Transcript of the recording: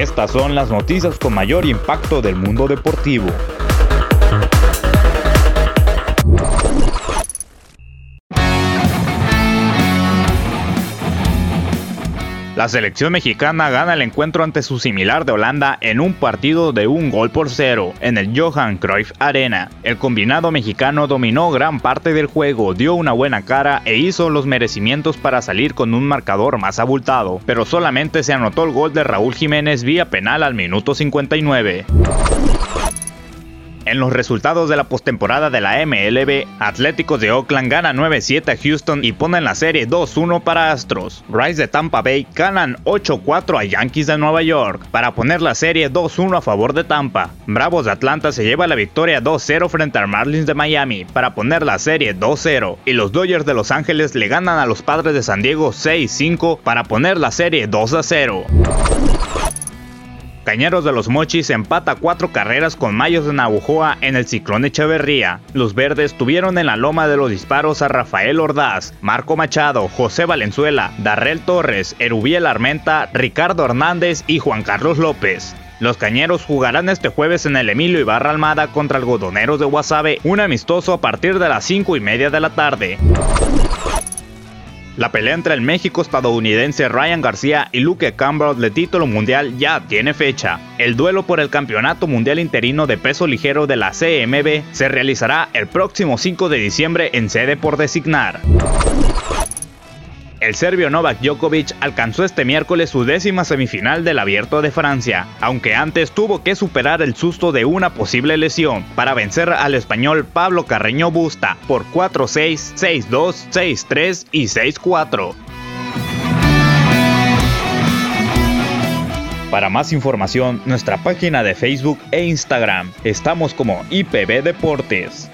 Estas son las noticias con mayor impacto del mundo deportivo. La selección mexicana gana el encuentro ante su similar de Holanda en un partido de un gol por cero en el Johan Cruyff Arena. El combinado mexicano dominó gran parte del juego, dio una buena cara e hizo los merecimientos para salir con un marcador más abultado, pero solamente se anotó el gol de Raúl Jiménez vía penal al minuto 59. En los resultados de la postemporada de la MLB, Atléticos de Oakland gana 9-7 a Houston y ponen la serie 2-1 para Astros. Rice de Tampa Bay ganan 8-4 a Yankees de Nueva York para poner la serie 2-1 a favor de Tampa. Bravos de Atlanta se lleva la victoria 2-0 frente a Marlins de Miami para poner la serie 2-0 y los Dodgers de Los Ángeles le ganan a los Padres de San Diego 6-5 para poner la serie 2-0. Cañeros de los Mochis empata cuatro carreras con Mayos de Navajoa en el Ciclón Echeverría. Los verdes tuvieron en la loma de los disparos a Rafael Ordaz, Marco Machado, José Valenzuela, Darrell Torres, Erubiel Armenta, Ricardo Hernández y Juan Carlos López. Los cañeros jugarán este jueves en el Emilio Ibarra Almada contra Algodoneros de Guasave, un amistoso a partir de las 5 y media de la tarde. La pelea entre el México estadounidense Ryan García y Luke Campbell de título mundial ya tiene fecha. El duelo por el Campeonato Mundial Interino de Peso Ligero de la CMB se realizará el próximo 5 de diciembre en sede por designar. El serbio Novak Djokovic alcanzó este miércoles su décima semifinal del Abierto de Francia, aunque antes tuvo que superar el susto de una posible lesión para vencer al español Pablo Carreño Busta por 4-6, 6-2, 6-3 y 6-4. Para más información, nuestra página de Facebook e Instagram. Estamos como IPB Deportes.